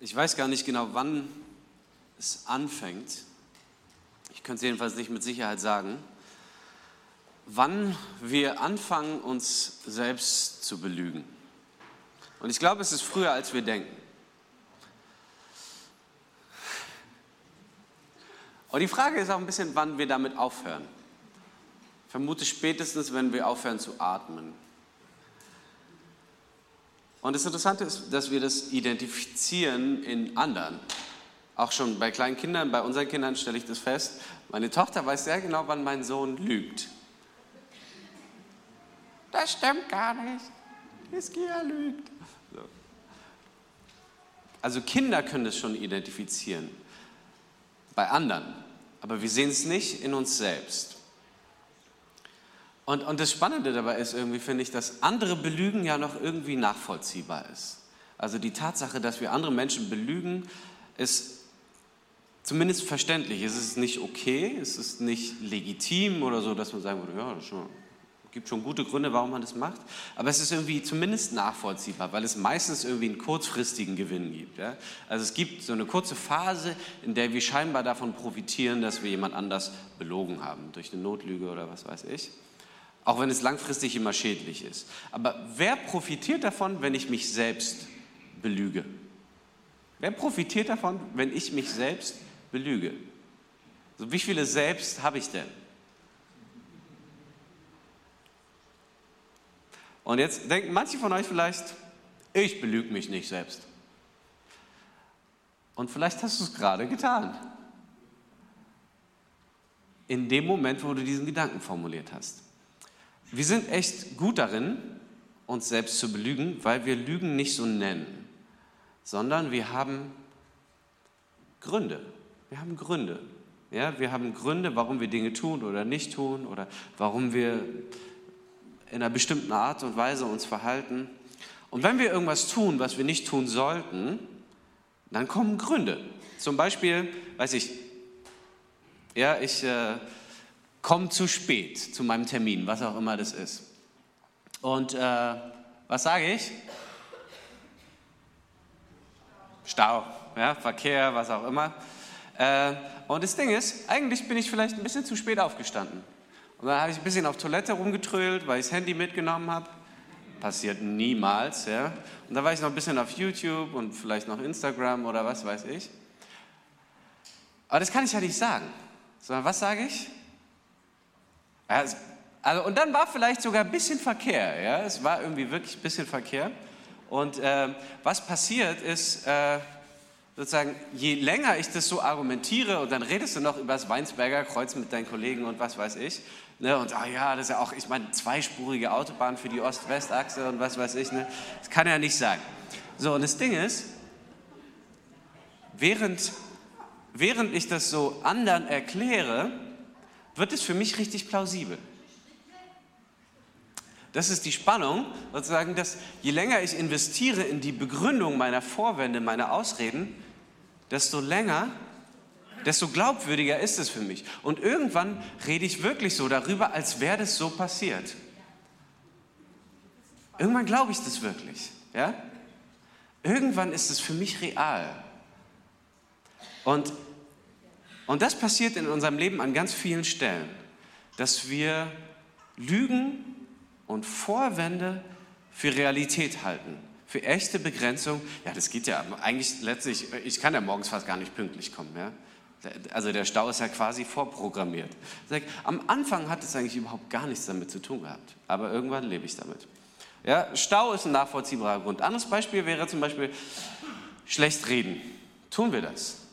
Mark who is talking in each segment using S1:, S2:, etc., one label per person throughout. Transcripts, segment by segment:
S1: Ich weiß gar nicht genau, wann es anfängt. Ich könnte es jedenfalls nicht mit Sicherheit sagen. Wann wir anfangen, uns selbst zu belügen. Und ich glaube, es ist früher, als wir denken. Und die Frage ist auch ein bisschen, wann wir damit aufhören. Ich vermute spätestens, wenn wir aufhören zu atmen. Und das Interessante ist, dass wir das identifizieren in anderen. Auch schon bei kleinen Kindern, bei unseren Kindern stelle ich das fest. Meine Tochter weiß sehr genau, wann mein Sohn lügt. Das stimmt gar nicht. Hiskia lügt. So. Also Kinder können das schon identifizieren. Bei anderen. Aber wir sehen es nicht in uns selbst. Und, und das Spannende dabei ist irgendwie, finde ich, dass andere Belügen ja noch irgendwie nachvollziehbar ist. Also die Tatsache, dass wir andere Menschen belügen, ist zumindest verständlich. Es ist nicht okay, es ist nicht legitim oder so, dass man sagen würde, ja, es gibt schon gute Gründe, warum man das macht. Aber es ist irgendwie zumindest nachvollziehbar, weil es meistens irgendwie einen kurzfristigen Gewinn gibt. Ja? Also es gibt so eine kurze Phase, in der wir scheinbar davon profitieren, dass wir jemand anders belogen haben, durch eine Notlüge oder was weiß ich auch wenn es langfristig immer schädlich ist. Aber wer profitiert davon, wenn ich mich selbst belüge? Wer profitiert davon, wenn ich mich selbst belüge? Also wie viele selbst habe ich denn? Und jetzt denken manche von euch vielleicht, ich belüge mich nicht selbst. Und vielleicht hast du es gerade getan. In dem Moment, wo du diesen Gedanken formuliert hast. Wir sind echt gut darin, uns selbst zu belügen, weil wir Lügen nicht so nennen, sondern wir haben Gründe. Wir haben Gründe. Ja, wir haben Gründe, warum wir Dinge tun oder nicht tun oder warum wir in einer bestimmten Art und Weise uns verhalten. Und wenn wir irgendwas tun, was wir nicht tun sollten, dann kommen Gründe. Zum Beispiel, weiß ich, ja, ich äh, komme zu spät zu meinem Termin, was auch immer das ist. Und äh, was sage ich? Stau, ja, Verkehr, was auch immer. Äh, und das Ding ist, eigentlich bin ich vielleicht ein bisschen zu spät aufgestanden. Und dann habe ich ein bisschen auf Toilette rumgetrölt, weil ich das Handy mitgenommen habe. Passiert niemals, ja. Und dann war ich noch ein bisschen auf YouTube und vielleicht noch Instagram oder was weiß ich. Aber das kann ich ja nicht sagen. Sondern was sage ich? Also, also, und dann war vielleicht sogar ein bisschen Verkehr. Ja? Es war irgendwie wirklich ein bisschen Verkehr. Und äh, was passiert ist, äh, sozusagen, je länger ich das so argumentiere und dann redest du noch über das Weinsberger Kreuz mit deinen Kollegen und was weiß ich. Ne, und ah ja, das ist ja auch, ich meine, zweispurige Autobahn für die Ost-West-Achse und was weiß ich. Ne? Das kann ja nicht sein. So, und das Ding ist, während, während ich das so anderen erkläre, wird es für mich richtig plausibel. Das ist die Spannung, sozusagen, dass je länger ich investiere in die Begründung meiner Vorwände, meiner Ausreden, desto länger, desto glaubwürdiger ist es für mich. Und irgendwann rede ich wirklich so darüber, als wäre das so passiert. Irgendwann glaube ich das wirklich. Ja? Irgendwann ist es für mich real. Und und das passiert in unserem Leben an ganz vielen Stellen, dass wir Lügen und Vorwände für Realität halten, für echte Begrenzung. Ja, das geht ja eigentlich letztlich, ich kann ja morgens fast gar nicht pünktlich kommen. Ja? Also der Stau ist ja quasi vorprogrammiert. Am Anfang hat es eigentlich überhaupt gar nichts damit zu tun gehabt, aber irgendwann lebe ich damit. Ja, Stau ist ein nachvollziehbarer Grund. Anderes Beispiel wäre zum Beispiel schlecht reden. Tun wir das?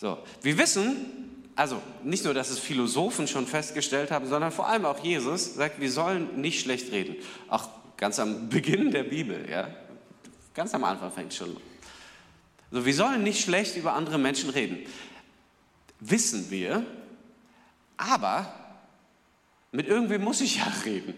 S1: So, wir wissen, also nicht nur, dass es Philosophen schon festgestellt haben, sondern vor allem auch Jesus sagt, wir sollen nicht schlecht reden. Auch ganz am Beginn der Bibel, ja, ganz am Anfang fängt schon. So, wir sollen nicht schlecht über andere Menschen reden. Wissen wir, aber mit irgendwem muss ich ja reden.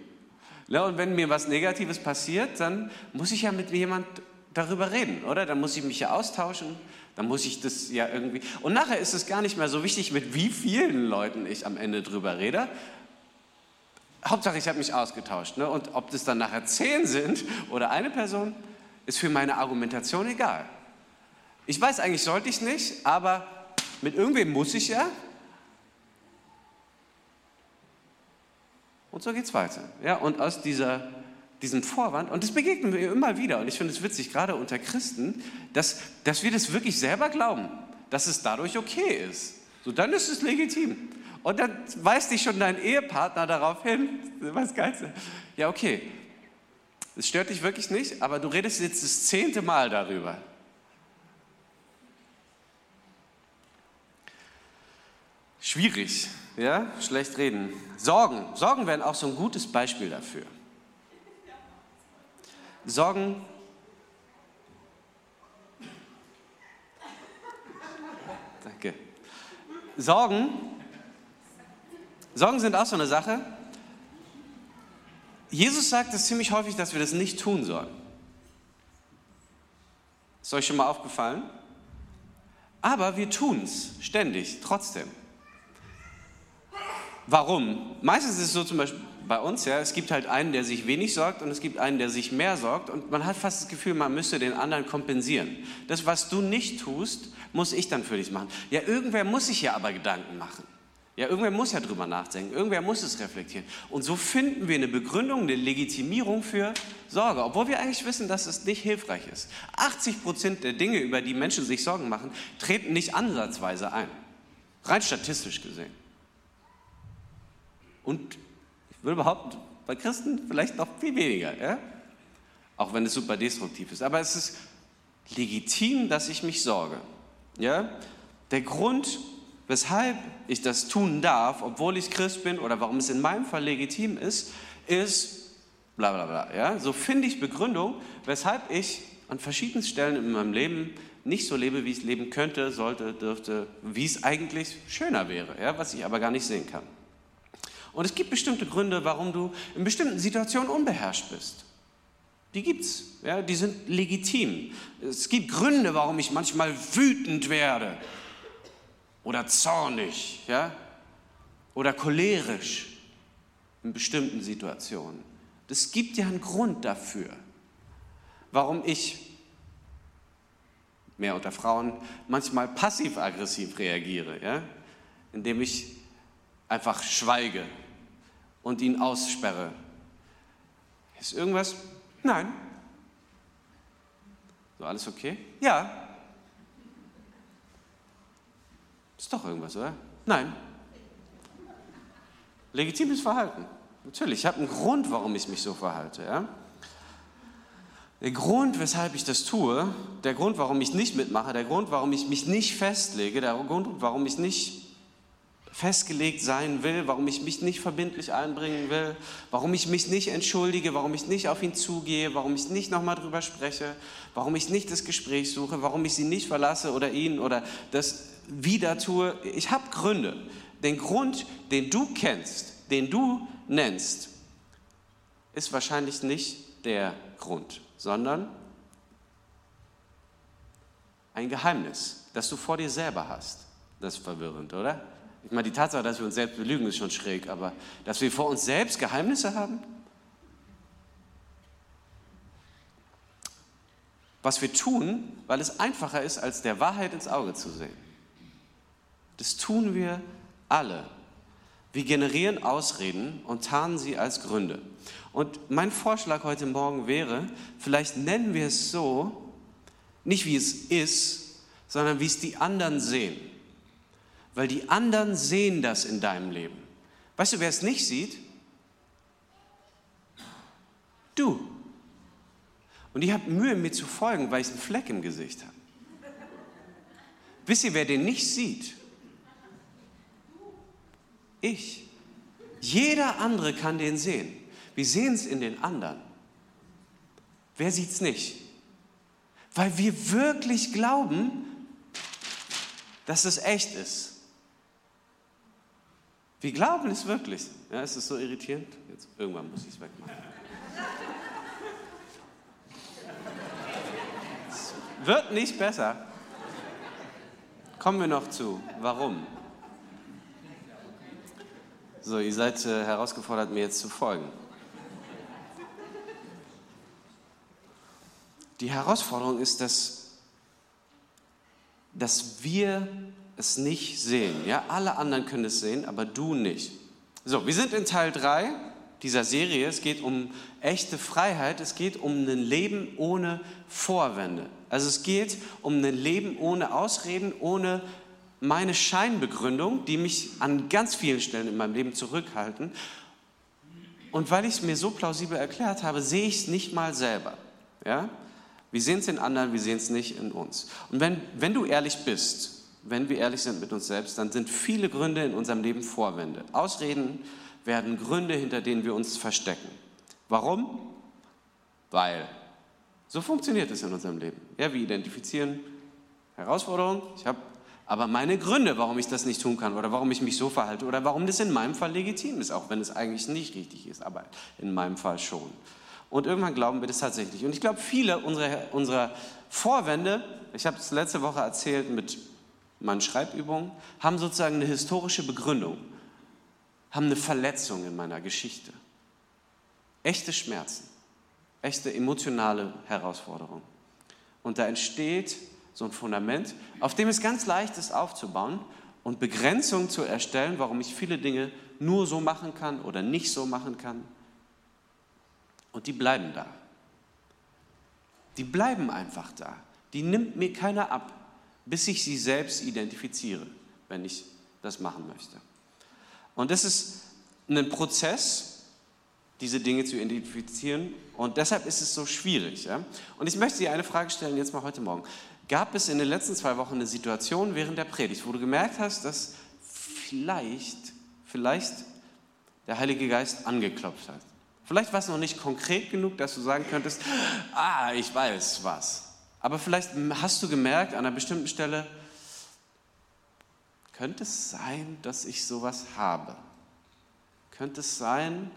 S1: Ja, und wenn mir was Negatives passiert, dann muss ich ja mit jemand darüber reden, oder? Dann muss ich mich ja austauschen, dann muss ich das ja irgendwie. Und nachher ist es gar nicht mehr so wichtig, mit wie vielen Leuten ich am Ende drüber rede. Hauptsache, ich habe mich ausgetauscht. Ne? Und ob das dann nachher zehn sind oder eine Person, ist für meine Argumentation egal. Ich weiß, eigentlich sollte ich nicht, aber mit irgendwem muss ich ja. Und so geht es weiter. Ja, und aus dieser, diesem Vorwand, und das begegnen wir immer wieder, und ich finde es witzig, gerade unter Christen, dass, dass wir das wirklich selber glauben, dass es dadurch okay ist. So, dann ist es legitim. Und dann weist dich schon dein Ehepartner darauf hin, was Geilste. Ja, okay, es stört dich wirklich nicht, aber du redest jetzt das zehnte Mal darüber. Schwierig, ja, schlecht reden. Sorgen, Sorgen wären auch so ein gutes Beispiel dafür. Sorgen Danke. Sorgen, Sorgen sind auch so eine Sache. Jesus sagt es ziemlich häufig, dass wir das nicht tun sollen. Ist euch schon mal aufgefallen? Aber wir tun es ständig, trotzdem. Warum? Meistens ist es so zum Beispiel bei uns, ja, es gibt halt einen, der sich wenig sorgt und es gibt einen, der sich mehr sorgt und man hat fast das Gefühl, man müsste den anderen kompensieren. Das, was du nicht tust, muss ich dann für dich machen. Ja, irgendwer muss sich ja aber Gedanken machen. Ja, irgendwer muss ja drüber nachdenken, irgendwer muss es reflektieren. Und so finden wir eine Begründung, eine Legitimierung für Sorge, obwohl wir eigentlich wissen, dass es nicht hilfreich ist. 80 Prozent der Dinge, über die Menschen sich Sorgen machen, treten nicht ansatzweise ein. Rein statistisch gesehen. Und ich würde behaupten, bei Christen vielleicht noch viel weniger, ja? auch wenn es super destruktiv ist. Aber es ist legitim, dass ich mich sorge. Ja? Der Grund, weshalb ich das tun darf, obwohl ich Christ bin oder warum es in meinem Fall legitim ist, ist bla bla bla. Ja? So finde ich Begründung, weshalb ich an verschiedenen Stellen in meinem Leben nicht so lebe, wie ich leben könnte, sollte, dürfte, wie es eigentlich schöner wäre, ja? was ich aber gar nicht sehen kann. Und es gibt bestimmte Gründe, warum du in bestimmten Situationen unbeherrscht bist. Die gibt's, ja, die sind legitim. Es gibt Gründe, warum ich manchmal wütend werde oder zornig, ja? Oder cholerisch in bestimmten Situationen. Es gibt ja einen Grund dafür, warum ich mehr unter Frauen manchmal passiv-aggressiv reagiere, ja? indem ich einfach schweige und ihn aussperre. Ist irgendwas? Nein. So, alles okay? Ja. Ist doch irgendwas, oder? Nein. Legitimes Verhalten. Natürlich, ich habe einen Grund, warum ich mich so verhalte. Ja? Der Grund, weshalb ich das tue, der Grund, warum ich nicht mitmache, der Grund, warum ich mich nicht festlege, der Grund, warum ich nicht festgelegt sein will, warum ich mich nicht verbindlich einbringen will, warum ich mich nicht entschuldige, warum ich nicht auf ihn zugehe, warum ich nicht nochmal drüber spreche, warum ich nicht das Gespräch suche, warum ich sie nicht verlasse oder ihn oder das wieder tue. Ich habe Gründe. Den Grund, den du kennst, den du nennst, ist wahrscheinlich nicht der Grund, sondern ein Geheimnis, das du vor dir selber hast. Das ist verwirrend, oder? Ich meine, die Tatsache, dass wir uns selbst belügen, ist schon schräg, aber dass wir vor uns selbst Geheimnisse haben? Was wir tun, weil es einfacher ist, als der Wahrheit ins Auge zu sehen. Das tun wir alle. Wir generieren Ausreden und tarnen sie als Gründe. Und mein Vorschlag heute Morgen wäre, vielleicht nennen wir es so, nicht wie es ist, sondern wie es die anderen sehen weil die anderen sehen das in deinem Leben. Weißt du, wer es nicht sieht? Du. Und ich habe Mühe, mir zu folgen, weil ich einen Fleck im Gesicht habe. Wisst ihr, wer den nicht sieht? Ich. Jeder andere kann den sehen. Wir sehen es in den anderen. Wer sieht es nicht? Weil wir wirklich glauben, dass es echt ist. Wir glauben es wirklich. Ja, ist es so irritierend? Jetzt, irgendwann muss ich es wegmachen. Es wird nicht besser. Kommen wir noch zu. Warum? So, ihr seid äh, herausgefordert, mir jetzt zu folgen. die Herausforderung ist, dass, dass wir es nicht sehen. Ja, alle anderen können es sehen, aber du nicht. So, wir sind in Teil 3 dieser Serie. Es geht um echte Freiheit. Es geht um ein Leben ohne Vorwände. Also es geht um ein Leben ohne Ausreden, ohne meine Scheinbegründung, die mich an ganz vielen Stellen in meinem Leben zurückhalten. Und weil ich es mir so plausibel erklärt habe, sehe ich es nicht mal selber. Ja? Wir sehen es in anderen, wir sehen es nicht in uns. Und wenn, wenn du ehrlich bist, wenn wir ehrlich sind mit uns selbst, dann sind viele Gründe in unserem Leben Vorwände. Ausreden werden Gründe, hinter denen wir uns verstecken. Warum? Weil. So funktioniert es in unserem Leben. Ja, wir identifizieren Herausforderungen. Ich habe aber meine Gründe, warum ich das nicht tun kann oder warum ich mich so verhalte oder warum das in meinem Fall legitim ist, auch wenn es eigentlich nicht richtig ist, aber in meinem Fall schon. Und irgendwann glauben wir das tatsächlich. Und ich glaube, viele unserer, unserer Vorwände, ich habe es letzte Woche erzählt mit meinen Schreibübungen, haben sozusagen eine historische Begründung, haben eine Verletzung in meiner Geschichte. Echte Schmerzen, echte emotionale Herausforderungen. Und da entsteht so ein Fundament, auf dem es ganz leicht ist aufzubauen und Begrenzungen zu erstellen, warum ich viele Dinge nur so machen kann oder nicht so machen kann. Und die bleiben da. Die bleiben einfach da. Die nimmt mir keiner ab, bis ich sie selbst identifiziere, wenn ich das machen möchte. Und das ist ein Prozess, diese Dinge zu identifizieren. Und deshalb ist es so schwierig. Ja? Und ich möchte dir eine Frage stellen, jetzt mal heute Morgen. Gab es in den letzten zwei Wochen eine Situation während der Predigt, wo du gemerkt hast, dass vielleicht, vielleicht der Heilige Geist angeklopft hat? Vielleicht war es noch nicht konkret genug, dass du sagen könntest, ah, ich weiß was. Aber vielleicht hast du gemerkt an einer bestimmten Stelle, könnte es sein, dass ich sowas habe? Könnte es sein,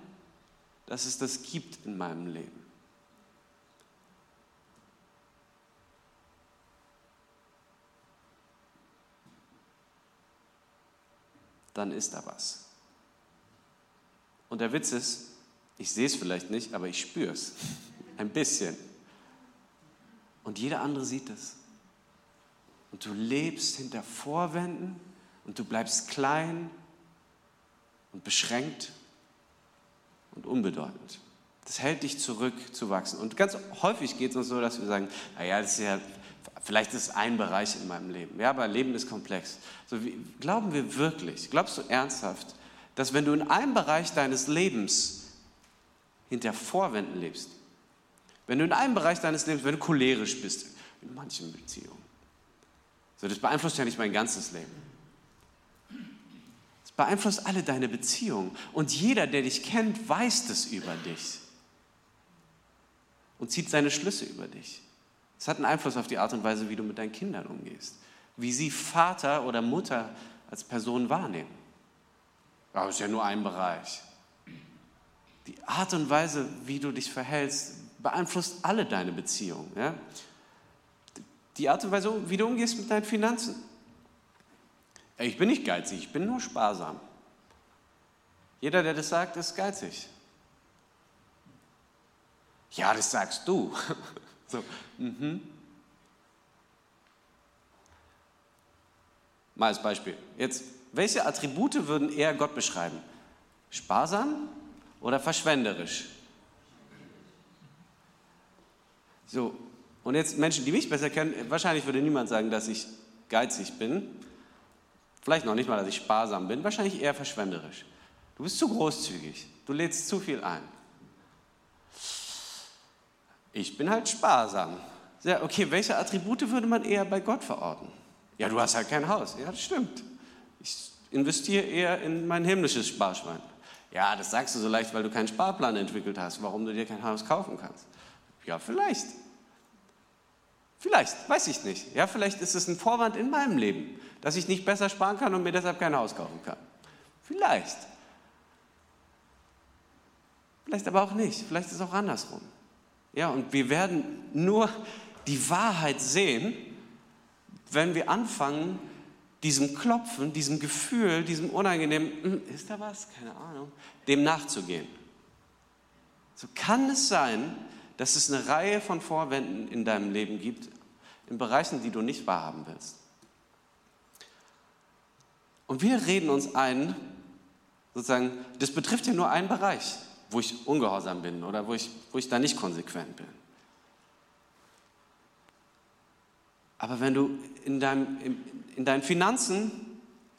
S1: dass es das gibt in meinem Leben? dann ist da was. Und der Witz ist, ich sehe es vielleicht nicht, aber ich spüre es. Ein bisschen. Und jeder andere sieht es. Und du lebst hinter Vorwänden und du bleibst klein und beschränkt und unbedeutend. Das hält dich zurück zu wachsen. Und ganz häufig geht es uns so, dass wir sagen, naja, das ist ja Vielleicht ist es ein Bereich in meinem Leben. Ja, aber Leben ist komplex. So, wie, glauben wir wirklich, glaubst du ernsthaft, dass wenn du in einem Bereich deines Lebens hinter Vorwänden lebst, wenn du in einem Bereich deines Lebens, wenn du cholerisch bist, in manchen Beziehungen, so, das beeinflusst ja nicht mein ganzes Leben. Beeinflusst alle deine Beziehungen. Und jeder, der dich kennt, weiß das über dich und zieht seine Schlüsse über dich. Es hat einen Einfluss auf die Art und Weise, wie du mit deinen Kindern umgehst, wie sie Vater oder Mutter als Person wahrnehmen. Aber es ist ja nur ein Bereich. Die Art und Weise, wie du dich verhältst, beeinflusst alle deine Beziehungen. Ja? Die Art und Weise, wie du umgehst mit deinen Finanzen. Ich bin nicht geizig, ich bin nur sparsam. Jeder, der das sagt, ist geizig. Ja, das sagst du. So, mhm. Mal als Beispiel. Jetzt, welche Attribute würden eher Gott beschreiben? Sparsam oder verschwenderisch? So, und jetzt Menschen, die mich besser kennen, wahrscheinlich würde niemand sagen, dass ich geizig bin. Vielleicht noch nicht mal, dass ich sparsam bin, wahrscheinlich eher verschwenderisch. Du bist zu großzügig, du lädst zu viel ein. Ich bin halt sparsam. Ja, okay, welche Attribute würde man eher bei Gott verorten? Ja, du hast halt kein Haus. Ja, das stimmt. Ich investiere eher in mein himmlisches Sparschwein. Ja, das sagst du so leicht, weil du keinen Sparplan entwickelt hast, warum du dir kein Haus kaufen kannst. Ja, vielleicht. Vielleicht, weiß ich nicht. Ja, vielleicht ist es ein Vorwand in meinem Leben, dass ich nicht besser sparen kann und mir deshalb kein Haus kaufen kann. Vielleicht. Vielleicht aber auch nicht. Vielleicht ist es auch andersrum. Ja, und wir werden nur die Wahrheit sehen, wenn wir anfangen, diesem Klopfen, diesem Gefühl, diesem unangenehmen, hm, ist da was? Keine Ahnung, dem nachzugehen. So kann es sein, dass es eine Reihe von Vorwänden in deinem Leben gibt, in Bereichen, die du nicht wahrhaben willst. Und wir reden uns ein, sozusagen, das betrifft ja nur einen Bereich, wo ich ungehorsam bin oder wo ich, wo ich da nicht konsequent bin. Aber wenn du in, deinem, in, in deinen Finanzen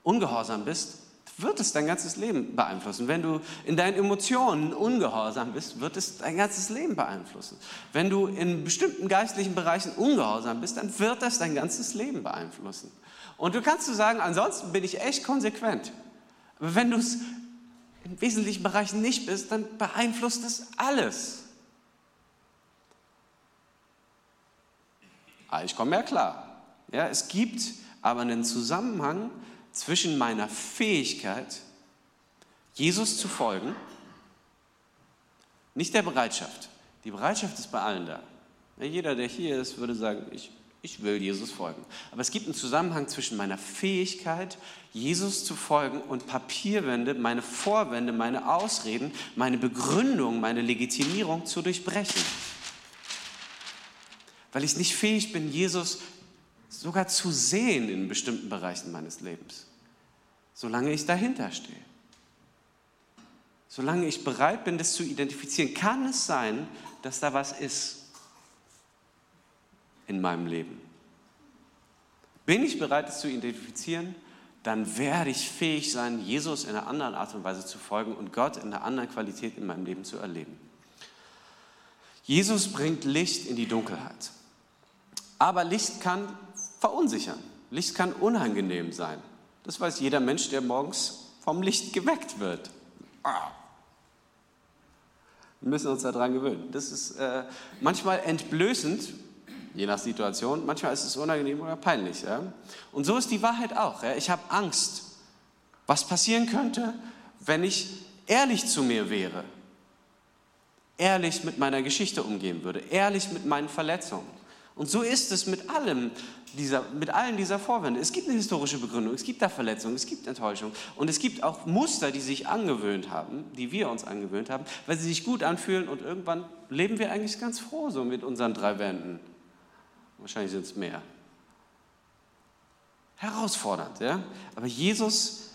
S1: ungehorsam bist, wird es dein ganzes Leben beeinflussen. Wenn du in deinen Emotionen ungehorsam bist, wird es dein ganzes Leben beeinflussen. Wenn du in bestimmten geistlichen Bereichen ungehorsam bist, dann wird das dein ganzes Leben beeinflussen. Und du kannst du sagen, ansonsten bin ich echt konsequent. Aber wenn du es in wesentlichen Bereichen nicht bist, dann beeinflusst es alles. Ah, ich komme ja klar. Ja, es gibt aber einen Zusammenhang zwischen meiner Fähigkeit, Jesus zu folgen, nicht der Bereitschaft. Die Bereitschaft ist bei allen da. Jeder, der hier ist, würde sagen, ich, ich will Jesus folgen. Aber es gibt einen Zusammenhang zwischen meiner Fähigkeit, Jesus zu folgen und Papierwände, meine Vorwände, meine Ausreden, meine Begründung, meine Legitimierung zu durchbrechen. Weil ich nicht fähig bin, Jesus sogar zu sehen in bestimmten Bereichen meines Lebens, solange ich dahinter stehe. Solange ich bereit bin, das zu identifizieren, kann es sein, dass da was ist in meinem Leben. Bin ich bereit, das zu identifizieren, dann werde ich fähig sein, Jesus in einer anderen Art und Weise zu folgen und Gott in einer anderen Qualität in meinem Leben zu erleben. Jesus bringt Licht in die Dunkelheit. Aber Licht kann verunsichern. Licht kann unangenehm sein. Das weiß jeder Mensch, der morgens vom Licht geweckt wird. Ah. Wir müssen uns daran gewöhnen. Das ist äh, manchmal entblößend, je nach Situation. Manchmal ist es unangenehm oder peinlich. Ja? Und so ist die Wahrheit auch. Ja? Ich habe Angst, was passieren könnte, wenn ich ehrlich zu mir wäre, ehrlich mit meiner Geschichte umgehen würde, ehrlich mit meinen Verletzungen. Und so ist es mit allem dieser, mit allen dieser Vorwände. Es gibt eine historische Begründung, es gibt da Verletzungen, es gibt Enttäuschung und es gibt auch Muster, die sich angewöhnt haben, die wir uns angewöhnt haben, weil sie sich gut anfühlen und irgendwann leben wir eigentlich ganz froh so mit unseren drei Wänden. Wahrscheinlich sind es mehr. Herausfordernd, ja? Aber Jesus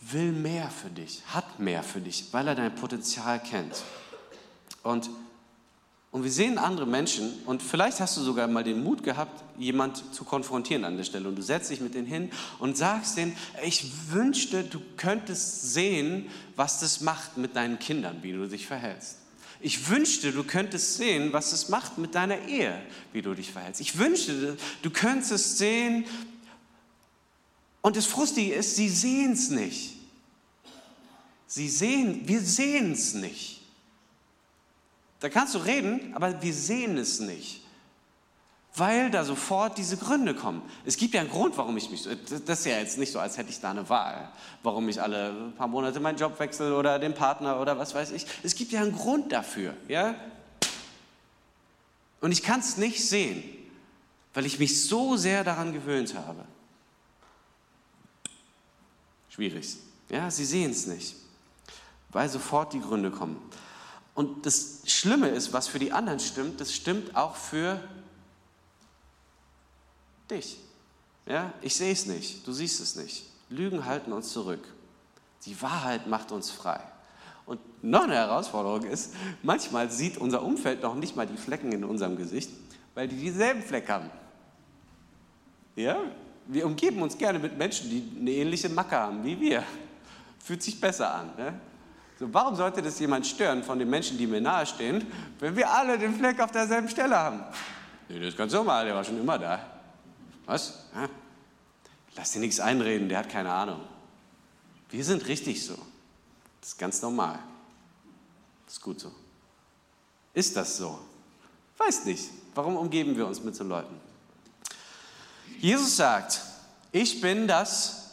S1: will mehr für dich, hat mehr für dich, weil er dein Potenzial kennt. Und und wir sehen andere Menschen und vielleicht hast du sogar mal den Mut gehabt, jemand zu konfrontieren an der Stelle. Und du setzt dich mit denen hin und sagst denen, ich wünschte, du könntest sehen, was das macht mit deinen Kindern, wie du dich verhältst. Ich wünschte, du könntest sehen, was es macht mit deiner Ehe, wie du dich verhältst. Ich wünschte, du könntest sehen, und das Frustige ist, sie sehen es nicht. Sie sehen, wir sehen es nicht. Da kannst du reden, aber wir sehen es nicht. Weil da sofort diese Gründe kommen. Es gibt ja einen Grund, warum ich mich. Das ist ja jetzt nicht so, als hätte ich da eine Wahl, warum ich alle paar Monate meinen Job wechsle oder den Partner oder was weiß ich. Es gibt ja einen Grund dafür. Ja? Und ich kann es nicht sehen, weil ich mich so sehr daran gewöhnt habe. Schwierig. Ja, sie sehen es nicht, weil sofort die Gründe kommen. Und das Schlimme ist, was für die anderen stimmt, das stimmt auch für dich. Ja, ich sehe es nicht, du siehst es nicht. Lügen halten uns zurück. Die Wahrheit macht uns frei. Und noch eine Herausforderung ist, manchmal sieht unser Umfeld noch nicht mal die Flecken in unserem Gesicht, weil die dieselben Flecken haben. Ja, wir umgeben uns gerne mit Menschen, die eine ähnliche Macke haben wie wir. Fühlt sich besser an. Ne? So, warum sollte das jemand stören von den Menschen, die mir nahestehen, wenn wir alle den Fleck auf derselben Stelle haben? Nee, das ist ganz normal, der war schon immer da. Was? Ja? Lass dir nichts einreden, der hat keine Ahnung. Wir sind richtig so. Das ist ganz normal. Das ist gut so. Ist das so? Weiß nicht. Warum umgeben wir uns mit so Leuten? Jesus sagt, ich bin das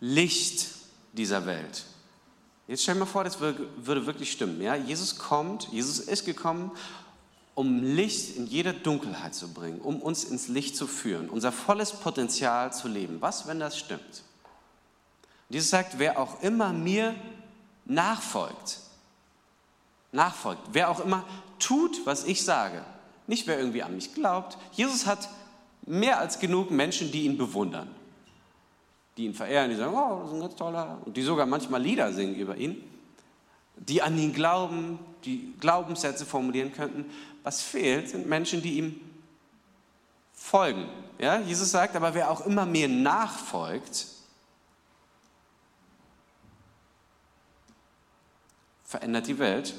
S1: Licht dieser Welt. Jetzt stell dir mal vor, das würde wirklich stimmen. Ja? Jesus kommt, Jesus ist gekommen, um Licht in jede Dunkelheit zu bringen, um uns ins Licht zu führen, unser volles Potenzial zu leben. Was, wenn das stimmt? Jesus sagt, wer auch immer mir nachfolgt, nachfolgt, wer auch immer tut, was ich sage, nicht wer irgendwie an mich glaubt. Jesus hat mehr als genug Menschen, die ihn bewundern, die ihn verehren, die sagen, oh, das ist ein ganz toller, und die sogar manchmal Lieder singen über ihn, die an ihn glauben, die Glaubenssätze formulieren könnten. Was fehlt, sind Menschen, die ihm folgen. Ja, Jesus sagt, aber wer auch immer mir nachfolgt, verändert die Welt.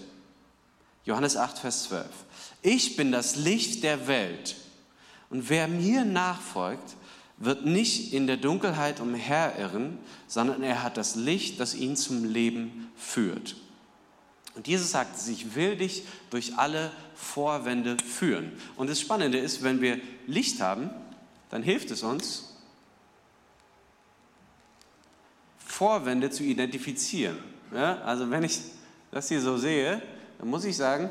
S1: Johannes 8, Vers 12. Ich bin das Licht der Welt. Und wer mir nachfolgt, wird nicht in der Dunkelheit umherirren, sondern er hat das Licht, das ihn zum Leben führt. Und Jesus sagt, ich will dich durch alle Vorwände führen. Und das Spannende ist, wenn wir Licht haben, dann hilft es uns, Vorwände zu identifizieren. Ja, also wenn ich das hier so sehe, dann muss ich sagen,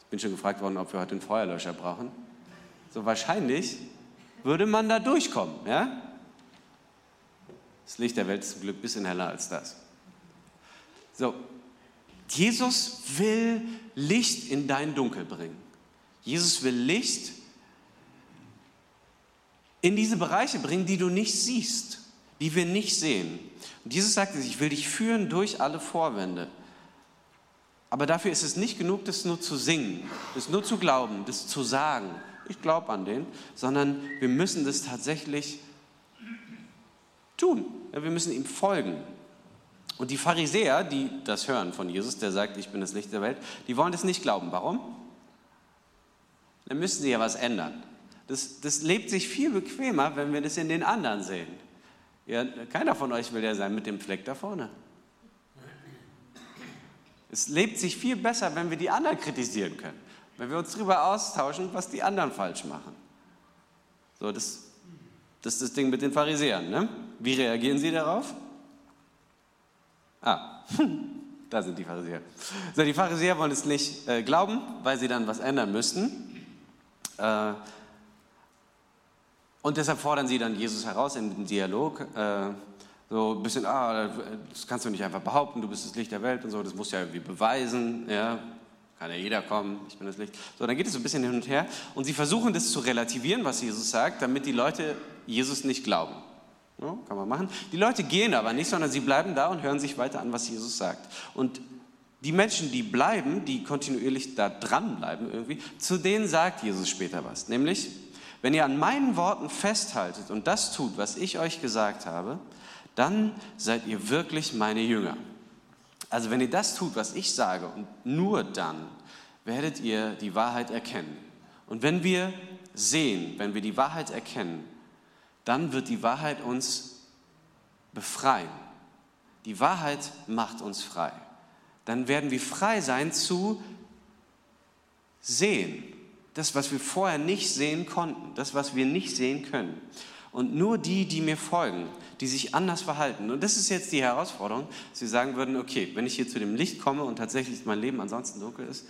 S1: ich bin schon gefragt worden, ob wir heute einen Feuerlöscher brauchen. So wahrscheinlich würde man da durchkommen. Ja? Das Licht der Welt ist zum Glück ein bisschen heller als das. So, Jesus will Licht in dein Dunkel bringen. Jesus will Licht in diese Bereiche bringen, die du nicht siehst, die wir nicht sehen. Und Jesus sagt, ich will dich führen durch alle Vorwände. Aber dafür ist es nicht genug, das nur zu singen, das nur zu glauben, das zu sagen. Ich glaube an den, sondern wir müssen das tatsächlich tun. wir müssen ihm folgen. Und die Pharisäer, die das hören von Jesus, der sagt, ich bin das Licht der Welt, die wollen das nicht glauben. Warum? Dann müssen sie ja was ändern. Das, das lebt sich viel bequemer, wenn wir das in den anderen sehen. Ja, keiner von euch will ja sein mit dem Fleck da vorne. Es lebt sich viel besser, wenn wir die anderen kritisieren können, wenn wir uns darüber austauschen, was die anderen falsch machen. So, das, das ist das Ding mit den Pharisäern. Ne? Wie reagieren sie darauf? Ah, da sind die Pharisäer. So, die Pharisäer wollen es nicht äh, glauben, weil sie dann was ändern müssten. Äh, und deshalb fordern sie dann Jesus heraus in den Dialog. Äh, so ein bisschen, ah, das kannst du nicht einfach behaupten, du bist das Licht der Welt und so, das musst du ja irgendwie beweisen, ja, kann ja jeder kommen, ich bin das Licht. So, dann geht es so ein bisschen hin und her und sie versuchen das zu relativieren, was Jesus sagt, damit die Leute Jesus nicht glauben. Ja, kann man machen. Die Leute gehen aber nicht, sondern sie bleiben da und hören sich weiter an, was Jesus sagt. Und die Menschen, die bleiben, die kontinuierlich da dranbleiben irgendwie, zu denen sagt Jesus später was. Nämlich, wenn ihr an meinen Worten festhaltet und das tut, was ich euch gesagt habe, dann seid ihr wirklich meine Jünger. Also wenn ihr das tut, was ich sage, und nur dann werdet ihr die Wahrheit erkennen. Und wenn wir sehen, wenn wir die Wahrheit erkennen, dann wird die Wahrheit uns befreien. Die Wahrheit macht uns frei. Dann werden wir frei sein zu sehen. Das, was wir vorher nicht sehen konnten, das, was wir nicht sehen können. Und nur die, die mir folgen, die sich anders verhalten. Und das ist jetzt die Herausforderung, sie sagen würden, okay, wenn ich hier zu dem Licht komme und tatsächlich mein Leben ansonsten dunkel ist,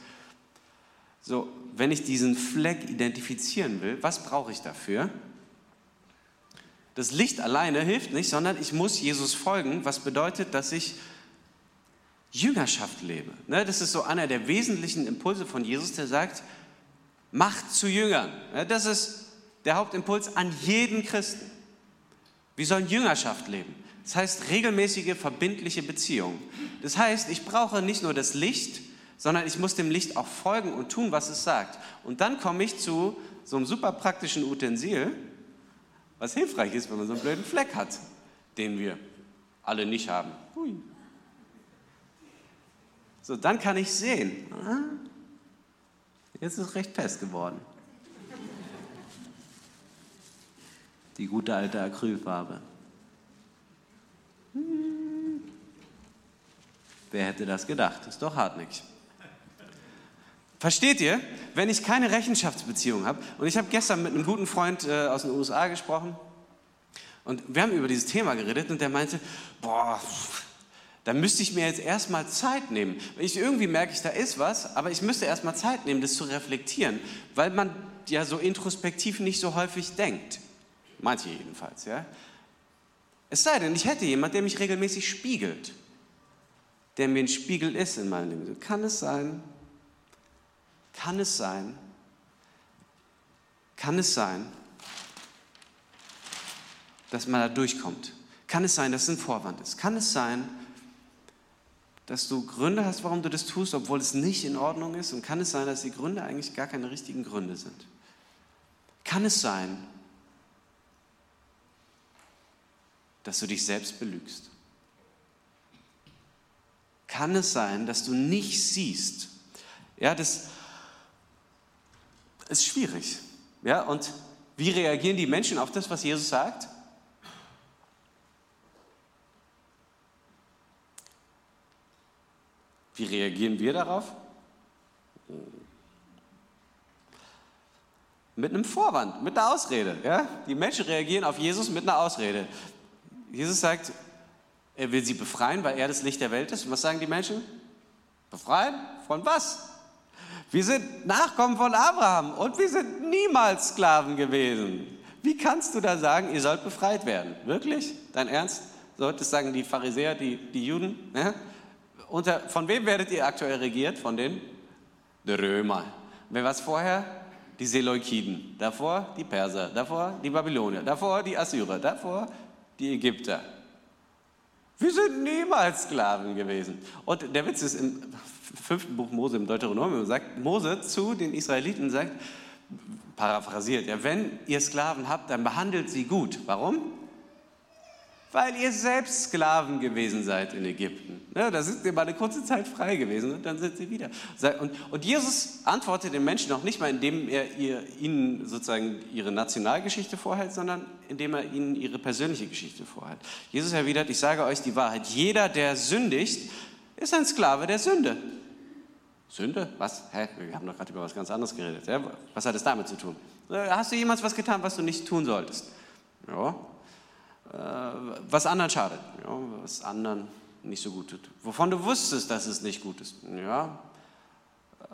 S1: so, wenn ich diesen Fleck identifizieren will, was brauche ich dafür? Das Licht alleine hilft nicht, sondern ich muss Jesus folgen, was bedeutet, dass ich Jüngerschaft lebe. Ne, das ist so einer der wesentlichen Impulse von Jesus, der sagt, macht zu Jüngern. Das ist der Hauptimpuls an jeden Christen. Wir sollen Jüngerschaft leben. Das heißt regelmäßige, verbindliche Beziehungen. Das heißt, ich brauche nicht nur das Licht, sondern ich muss dem Licht auch folgen und tun, was es sagt. Und dann komme ich zu so einem super praktischen Utensil, was hilfreich ist, wenn man so einen blöden Fleck hat, den wir alle nicht haben. Hui. So, dann kann ich sehen. Jetzt ist es recht fest geworden. Die gute alte Acrylfarbe. Wer hätte das gedacht? Ist doch hartnäckig. Versteht ihr? Wenn ich keine Rechenschaftsbeziehung habe, und ich habe gestern mit einem guten Freund äh, aus den USA gesprochen, und wir haben über dieses Thema geredet, und der meinte, boah, da müsste ich mir jetzt erstmal Zeit nehmen. Ich irgendwie merke ich, da ist was, aber ich müsste erstmal Zeit nehmen, das zu reflektieren, weil man ja so introspektiv nicht so häufig denkt. Manche jedenfalls, ja. Es sei denn, ich hätte jemand, der mich regelmäßig spiegelt der mir ein Spiegel ist in meinem Leben. Kann es sein, kann es sein, kann es sein, dass man da durchkommt? Kann es sein, dass es ein Vorwand ist? Kann es sein, dass du Gründe hast, warum du das tust, obwohl es nicht in Ordnung ist? Und kann es sein, dass die Gründe eigentlich gar keine richtigen Gründe sind? Kann es sein, dass du dich selbst belügst? Kann es sein, dass du nicht siehst? Ja, das ist schwierig. Ja, und wie reagieren die Menschen auf das, was Jesus sagt? Wie reagieren wir darauf? Mit einem Vorwand, mit einer Ausrede. Ja? Die Menschen reagieren auf Jesus mit einer Ausrede. Jesus sagt, er will sie befreien, weil er das Licht der Welt ist. Und was sagen die Menschen? Befreien? Von was? Wir sind Nachkommen von Abraham und wir sind niemals Sklaven gewesen. Wie kannst du da sagen, ihr sollt befreit werden? Wirklich? Dein Ernst? So, das sagen die Pharisäer, die, die Juden. Ja? Unter, von wem werdet ihr aktuell regiert? Von den Römern. Wer war es vorher? Die Seleukiden. Davor die Perser. Davor die Babylonier. Davor die Assyrer. Davor die Ägypter. Wir sind niemals Sklaven gewesen. Und der Witz ist im fünften Buch Mose, im Deuteronomium, sagt Mose zu den Israeliten, sagt, paraphrasiert, ja, wenn ihr Sklaven habt, dann behandelt sie gut. Warum? Weil ihr selbst Sklaven gewesen seid in Ägypten. Ja, da sind sie mal eine kurze Zeit frei gewesen und dann sind sie wieder. Und, und Jesus antwortet den Menschen auch nicht mal, indem er ihr, ihnen sozusagen ihre Nationalgeschichte vorhält, sondern indem er ihnen ihre persönliche Geschichte vorhält. Jesus erwidert, ich sage euch die Wahrheit, jeder, der sündigt, ist ein Sklave der Sünde. Sünde? Was? Hä? Wir haben doch gerade über was ganz anderes geredet. Ja? Was hat es damit zu tun? Hast du jemals was getan, was du nicht tun solltest? Ja. Äh, was anderen schadet, ja, was anderen nicht so gut tut. Wovon du wusstest, dass es nicht gut ist. Ja.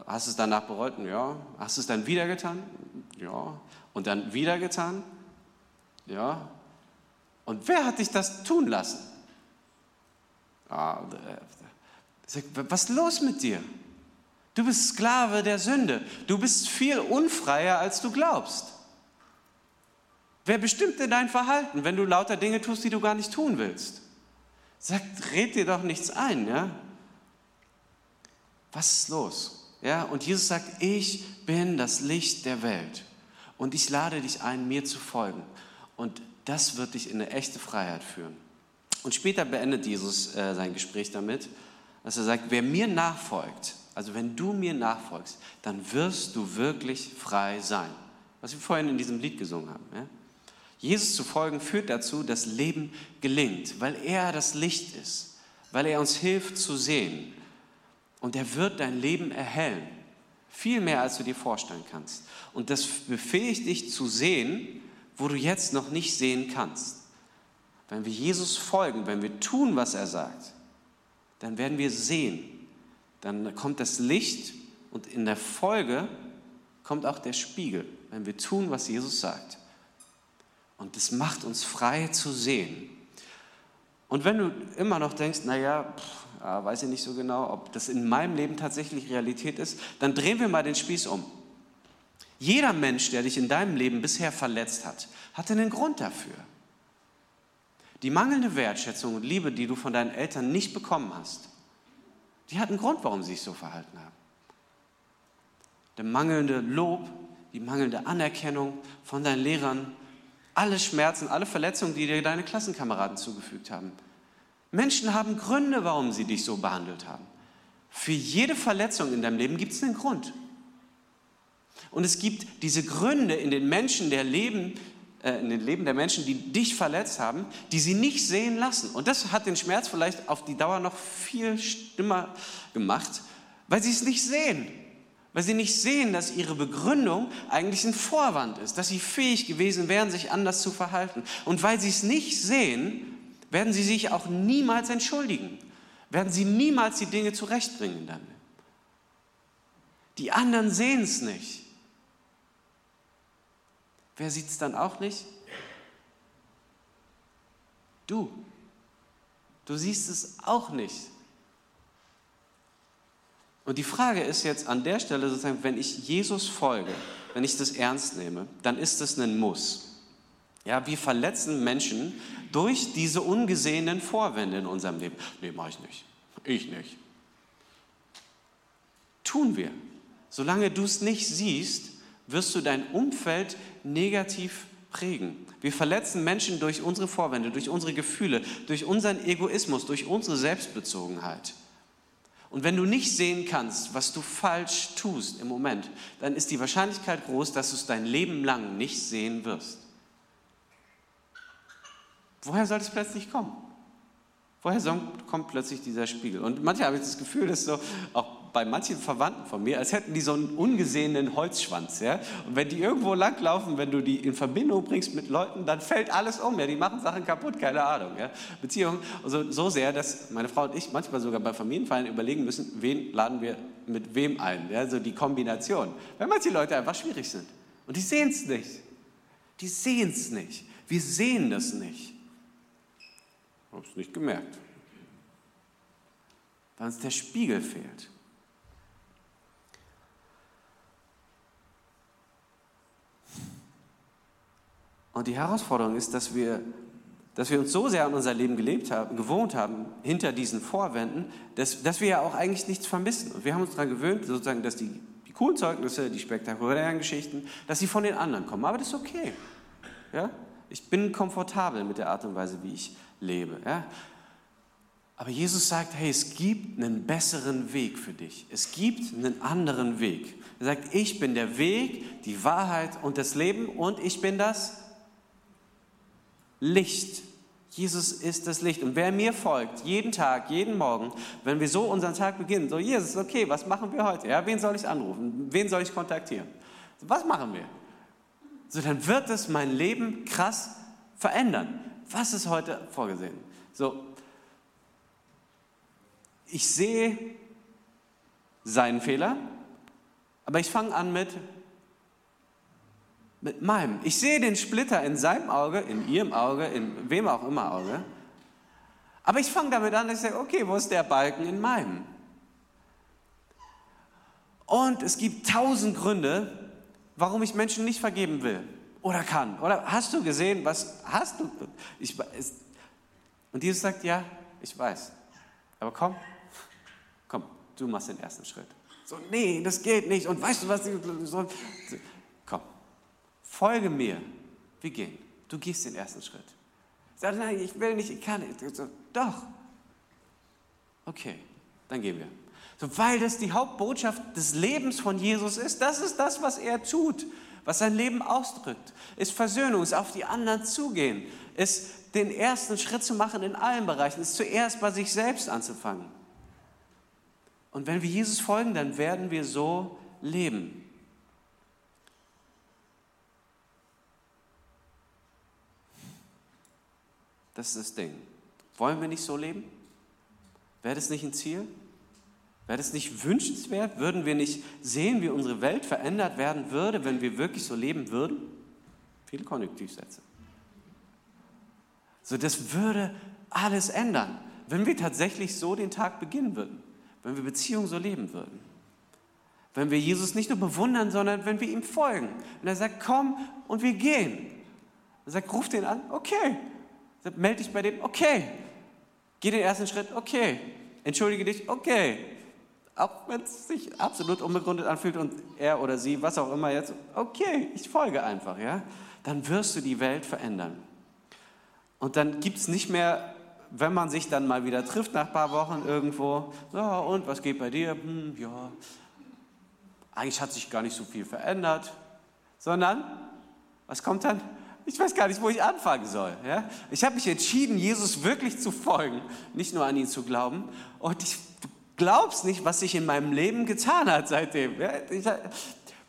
S1: Hast es danach bereut? Ja. Hast es dann wieder getan? Ja. Und dann wieder getan? Ja. Und wer hat dich das tun lassen? Ah, was ist los mit dir? Du bist Sklave der Sünde. Du bist viel unfreier, als du glaubst. Wer bestimmt denn dein Verhalten, wenn du lauter Dinge tust, die du gar nicht tun willst? Sagt, red dir doch nichts ein, ja? Was ist los? Ja, und Jesus sagt, ich bin das Licht der Welt und ich lade dich ein, mir zu folgen. Und das wird dich in eine echte Freiheit führen. Und später beendet Jesus äh, sein Gespräch damit, dass er sagt, wer mir nachfolgt, also wenn du mir nachfolgst, dann wirst du wirklich frei sein. Was wir vorhin in diesem Lied gesungen haben. Ja? Jesus zu folgen führt dazu, dass Leben gelingt, weil er das Licht ist, weil er uns hilft zu sehen. Und er wird dein Leben erhellen, viel mehr als du dir vorstellen kannst. Und das befähigt dich zu sehen, wo du jetzt noch nicht sehen kannst. Wenn wir Jesus folgen, wenn wir tun, was er sagt, dann werden wir sehen. Dann kommt das Licht und in der Folge kommt auch der Spiegel, wenn wir tun, was Jesus sagt. Und das macht uns frei zu sehen. Und wenn du immer noch denkst, naja, pff, weiß ich nicht so genau, ob das in meinem Leben tatsächlich Realität ist, dann drehen wir mal den Spieß um. Jeder Mensch, der dich in deinem Leben bisher verletzt hat, hatte einen Grund dafür. Die mangelnde Wertschätzung und Liebe, die du von deinen Eltern nicht bekommen hast, die hat einen Grund, warum sie sich so verhalten haben. Der mangelnde Lob, die mangelnde Anerkennung von deinen Lehrern, alle Schmerzen, alle Verletzungen, die dir deine Klassenkameraden zugefügt haben. Menschen haben Gründe, warum sie dich so behandelt haben. Für jede Verletzung in deinem Leben gibt es einen Grund. Und es gibt diese Gründe in den Menschen der Leben, äh, in den Leben der Menschen, die dich verletzt haben, die sie nicht sehen lassen. Und das hat den Schmerz vielleicht auf die Dauer noch viel schlimmer gemacht, weil sie es nicht sehen weil sie nicht sehen, dass ihre Begründung eigentlich ein Vorwand ist, dass sie fähig gewesen wären, sich anders zu verhalten. Und weil sie es nicht sehen, werden sie sich auch niemals entschuldigen, werden sie niemals die Dinge zurechtbringen dann. Die anderen sehen es nicht. Wer sieht es dann auch nicht? Du. Du siehst es auch nicht. Und die Frage ist jetzt an der Stelle sozusagen, wenn ich Jesus folge, wenn ich das ernst nehme, dann ist das ein Muss. Ja, wir verletzen Menschen durch diese ungesehenen Vorwände in unserem Leben. Nee, mache ich nicht. Ich nicht. Tun wir. Solange du es nicht siehst, wirst du dein Umfeld negativ prägen. Wir verletzen Menschen durch unsere Vorwände, durch unsere Gefühle, durch unseren Egoismus, durch unsere Selbstbezogenheit. Und wenn du nicht sehen kannst, was du falsch tust im Moment, dann ist die Wahrscheinlichkeit groß, dass du es dein Leben lang nicht sehen wirst. Woher soll es plötzlich kommen? Woher kommt plötzlich dieser Spiegel? Und manchmal habe ich das Gefühl, dass so auch bei manchen Verwandten von mir, als hätten die so einen ungesehenen Holzschwanz. Ja? Und wenn die irgendwo langlaufen, wenn du die in Verbindung bringst mit Leuten, dann fällt alles um. Ja? Die machen Sachen kaputt, keine Ahnung. Ja? Beziehungen also so sehr, dass meine Frau und ich manchmal sogar bei Familienfeiern überlegen müssen, wen laden wir mit wem ein. Ja? So die Kombination. Weil manche Leute einfach schwierig sind. Und die sehen es nicht. Die sehen es nicht. Wir sehen das nicht. Ich habe es nicht gemerkt. Weil uns der Spiegel fehlt. Und die Herausforderung ist, dass wir, dass wir uns so sehr an unser Leben gelebt haben, gewohnt haben, hinter diesen Vorwänden, dass, dass wir ja auch eigentlich nichts vermissen. Und wir haben uns daran gewöhnt, sozusagen, dass die, die coolen Zeugnisse, die spektakulären Geschichten, dass sie von den anderen kommen. Aber das ist okay. Ja? Ich bin komfortabel mit der Art und Weise, wie ich lebe. Ja? Aber Jesus sagt, hey, es gibt einen besseren Weg für dich. Es gibt einen anderen Weg. Er sagt, ich bin der Weg, die Wahrheit und das Leben und ich bin das Licht. Jesus ist das Licht. Und wer mir folgt, jeden Tag, jeden Morgen, wenn wir so unseren Tag beginnen, so Jesus, okay, was machen wir heute? Ja, wen soll ich anrufen? Wen soll ich kontaktieren? Was machen wir? So, dann wird es mein Leben krass verändern. Was ist heute vorgesehen? So, ich sehe seinen Fehler, aber ich fange an mit, mit meinem. Ich sehe den Splitter in seinem Auge, in ihrem Auge, in wem auch immer Auge. Aber ich fange damit an, dass ich sage, okay, wo ist der Balken in meinem? Und es gibt tausend Gründe, warum ich Menschen nicht vergeben will oder kann. Oder hast du gesehen, was hast du? Ich, es, und Jesus sagt, ja, ich weiß. Aber komm, komm, du machst den ersten Schritt. So, nee, das geht nicht. Und weißt du was? Folge mir. Wir gehen. Du gehst den ersten Schritt. Sag, nein, ich will nicht, ich kann nicht. So, doch. Okay, dann gehen wir. So, weil das die Hauptbotschaft des Lebens von Jesus ist. Das ist das, was er tut, was sein Leben ausdrückt. Ist Versöhnung, ist auf die anderen zugehen, ist den ersten Schritt zu machen in allen Bereichen, ist zuerst bei sich selbst anzufangen. Und wenn wir Jesus folgen, dann werden wir so leben. Das ist das Ding. Wollen wir nicht so leben? Wäre das nicht ein Ziel? Wäre das nicht wünschenswert? Würden wir nicht sehen, wie unsere Welt verändert werden würde, wenn wir wirklich so leben würden? Viele Konjunktivsätze. So, das würde alles ändern, wenn wir tatsächlich so den Tag beginnen würden, wenn wir Beziehungen so leben würden. Wenn wir Jesus nicht nur bewundern, sondern wenn wir ihm folgen. Und er sagt, komm und wir gehen. Er sagt, ruf den an, okay, Melde dich bei dem, okay. Geh den ersten Schritt, okay. Entschuldige dich, okay. Auch wenn es sich absolut unbegründet anfühlt und er oder sie, was auch immer jetzt, okay, ich folge einfach, ja. Dann wirst du die Welt verändern. Und dann gibt es nicht mehr, wenn man sich dann mal wieder trifft nach ein paar Wochen irgendwo, ja, und was geht bei dir? Hm, ja, eigentlich hat sich gar nicht so viel verändert, sondern, was kommt dann? Ich weiß gar nicht, wo ich anfangen soll. Ja? Ich habe mich entschieden, Jesus wirklich zu folgen, nicht nur an ihn zu glauben. Und ich, du glaubst nicht, was sich in meinem Leben getan hat seitdem. Ja? Ich,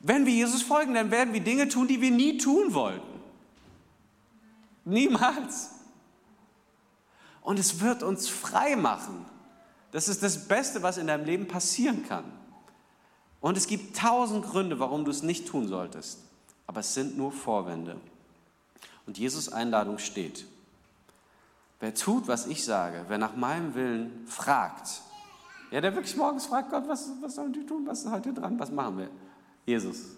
S1: wenn wir Jesus folgen, dann werden wir Dinge tun, die wir nie tun wollten. Niemals. Und es wird uns frei machen. Das ist das Beste, was in deinem Leben passieren kann. Und es gibt tausend Gründe, warum du es nicht tun solltest. Aber es sind nur Vorwände. Und Jesus Einladung steht. Wer tut, was ich sage, wer nach meinem Willen fragt, Ja, der wirklich morgens fragt Gott, was, was sollen die tun? Was ist heute dran? Was machen wir? Jesus.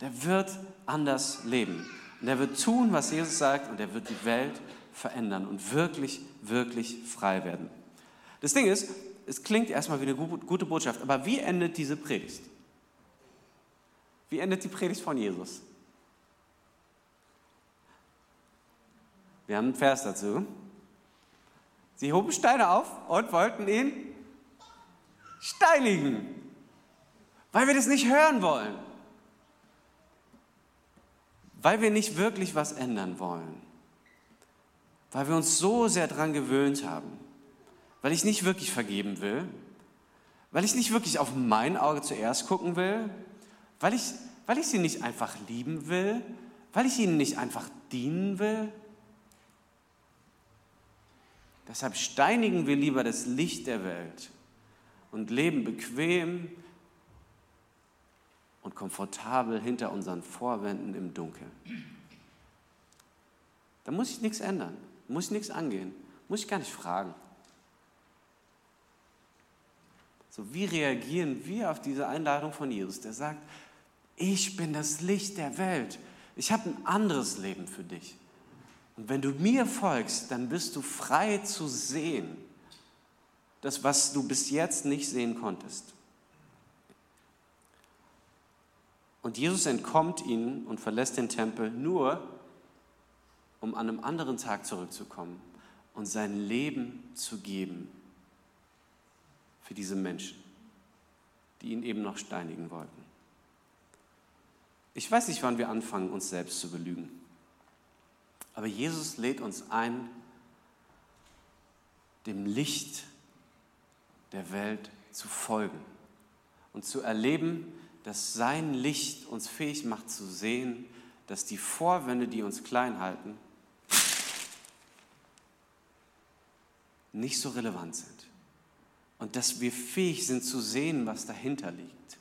S1: Der wird anders leben. Und er wird tun, was Jesus sagt, und er wird die Welt verändern und wirklich, wirklich frei werden. Das Ding ist, es klingt erstmal wie eine gute Botschaft, aber wie endet diese Predigt? Wie endet die Predigt von Jesus? Wir haben einen Vers dazu. Sie hoben Steine auf und wollten ihn steinigen, weil wir das nicht hören wollen, weil wir nicht wirklich was ändern wollen, weil wir uns so sehr daran gewöhnt haben, weil ich nicht wirklich vergeben will, weil ich nicht wirklich auf mein Auge zuerst gucken will, weil ich, weil ich sie nicht einfach lieben will, weil ich ihnen nicht einfach dienen will. Deshalb steinigen wir lieber das Licht der Welt und leben bequem und komfortabel hinter unseren Vorwänden im Dunkeln. Da muss ich nichts ändern, muss ich nichts angehen, muss ich gar nicht fragen. So, wie reagieren wir auf diese Einladung von Jesus, der sagt, ich bin das Licht der Welt, ich habe ein anderes Leben für dich. Und wenn du mir folgst, dann bist du frei zu sehen, das, was du bis jetzt nicht sehen konntest. Und Jesus entkommt ihnen und verlässt den Tempel nur, um an einem anderen Tag zurückzukommen und sein Leben zu geben für diese Menschen, die ihn eben noch steinigen wollten. Ich weiß nicht, wann wir anfangen, uns selbst zu belügen. Aber Jesus lädt uns ein, dem Licht der Welt zu folgen und zu erleben, dass sein Licht uns fähig macht zu sehen, dass die Vorwände, die uns klein halten, nicht so relevant sind. Und dass wir fähig sind zu sehen, was dahinter liegt.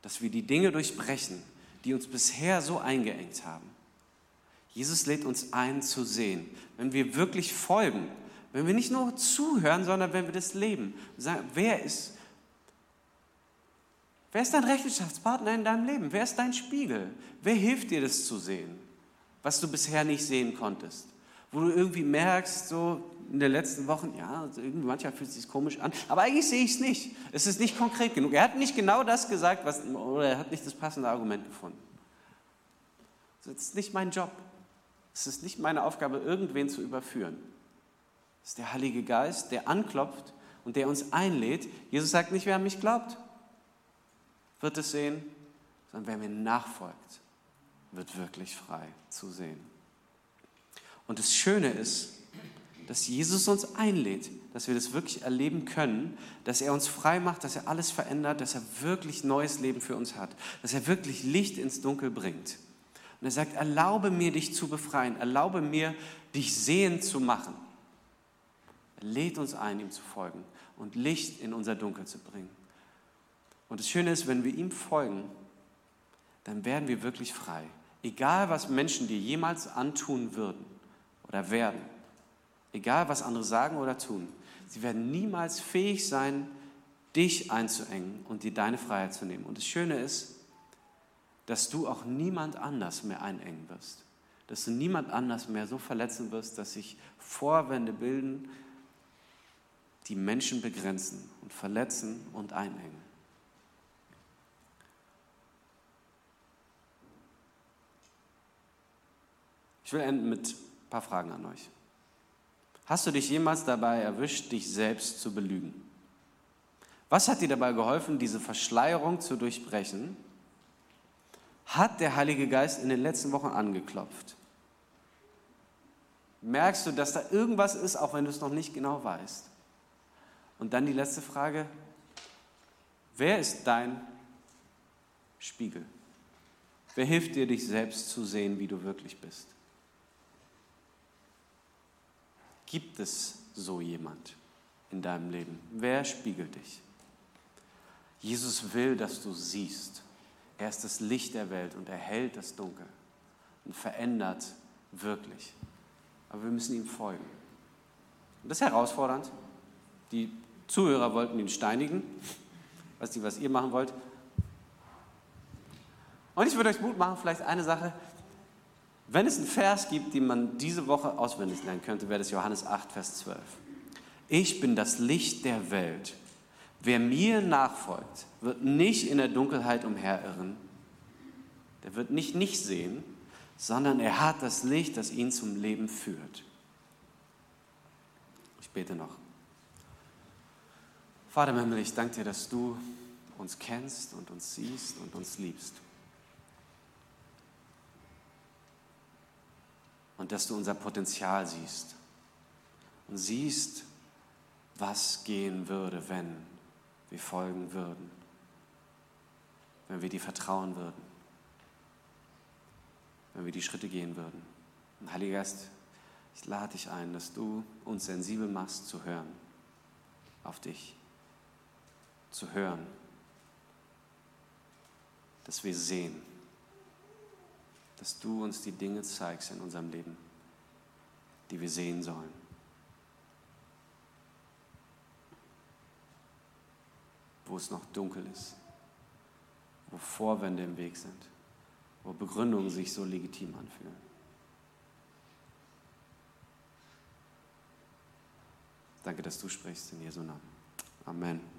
S1: Dass wir die Dinge durchbrechen, die uns bisher so eingeengt haben. Jesus lädt uns ein zu sehen. Wenn wir wirklich folgen, wenn wir nicht nur zuhören, sondern wenn wir das leben. Sagen, wer ist, wer ist dein Rechenschaftspartner in deinem Leben? Wer ist dein Spiegel? Wer hilft dir, das zu sehen, was du bisher nicht sehen konntest? Wo du irgendwie merkst, so in den letzten Wochen, ja, also irgendwie manchmal fühlt es sich komisch an, aber eigentlich sehe ich es nicht. Es ist nicht konkret genug. Er hat nicht genau das gesagt, was, oder er hat nicht das passende Argument gefunden. Das ist nicht mein Job. Es ist nicht meine Aufgabe, irgendwen zu überführen. Das ist der Heilige Geist, der anklopft und der uns einlädt. Jesus sagt nicht, wer an mich glaubt, wird es sehen, sondern wer mir nachfolgt, wird wirklich frei zu sehen. Und das Schöne ist, dass Jesus uns einlädt, dass wir das wirklich erleben können, dass er uns frei macht, dass er alles verändert, dass er wirklich neues Leben für uns hat, dass er wirklich Licht ins Dunkel bringt. Und er sagt, erlaube mir, dich zu befreien, erlaube mir, dich sehend zu machen. Er lädt uns ein, ihm zu folgen und Licht in unser Dunkel zu bringen. Und das Schöne ist, wenn wir ihm folgen, dann werden wir wirklich frei. Egal, was Menschen dir jemals antun würden oder werden, egal, was andere sagen oder tun, sie werden niemals fähig sein, dich einzuengen und dir deine Freiheit zu nehmen. Und das Schöne ist, dass du auch niemand anders mehr einengen wirst. Dass du niemand anders mehr so verletzen wirst, dass sich Vorwände bilden, die Menschen begrenzen und verletzen und einengen. Ich will enden mit ein paar Fragen an euch. Hast du dich jemals dabei erwischt, dich selbst zu belügen? Was hat dir dabei geholfen, diese Verschleierung zu durchbrechen? Hat der Heilige Geist in den letzten Wochen angeklopft? Merkst du, dass da irgendwas ist, auch wenn du es noch nicht genau weißt? Und dann die letzte Frage, wer ist dein Spiegel? Wer hilft dir, dich selbst zu sehen, wie du wirklich bist? Gibt es so jemand in deinem Leben? Wer spiegelt dich? Jesus will, dass du siehst. Er ist das Licht der Welt und er hält das Dunkel und verändert wirklich. Aber wir müssen ihm folgen. Und das ist herausfordernd. Die Zuhörer wollten ihn steinigen. Weiß nicht, was ihr machen wollt. Und ich würde euch Mut machen, vielleicht eine Sache. Wenn es einen Vers gibt, den man diese Woche auswendig lernen könnte, wäre das Johannes 8, Vers 12. Ich bin das Licht der Welt. Wer mir nachfolgt, wird nicht in der Dunkelheit umherirren. Der wird nicht nicht sehen, sondern er hat das Licht, das ihn zum Leben führt. Ich bete noch. Vater im Himmel, ich danke dir, dass du uns kennst und uns siehst und uns liebst. Und dass du unser Potenzial siehst und siehst, was gehen würde, wenn wir folgen würden, wenn wir dir vertrauen würden, wenn wir die Schritte gehen würden. Und Heiliger Geist, ich lade dich ein, dass du uns sensibel machst zu hören auf dich, zu hören, dass wir sehen, dass du uns die Dinge zeigst in unserem Leben, die wir sehen sollen. Wo es noch dunkel ist, wo Vorwände im Weg sind, wo Begründungen sich so legitim anfühlen. Danke, dass du sprichst in Jesu Namen. Amen.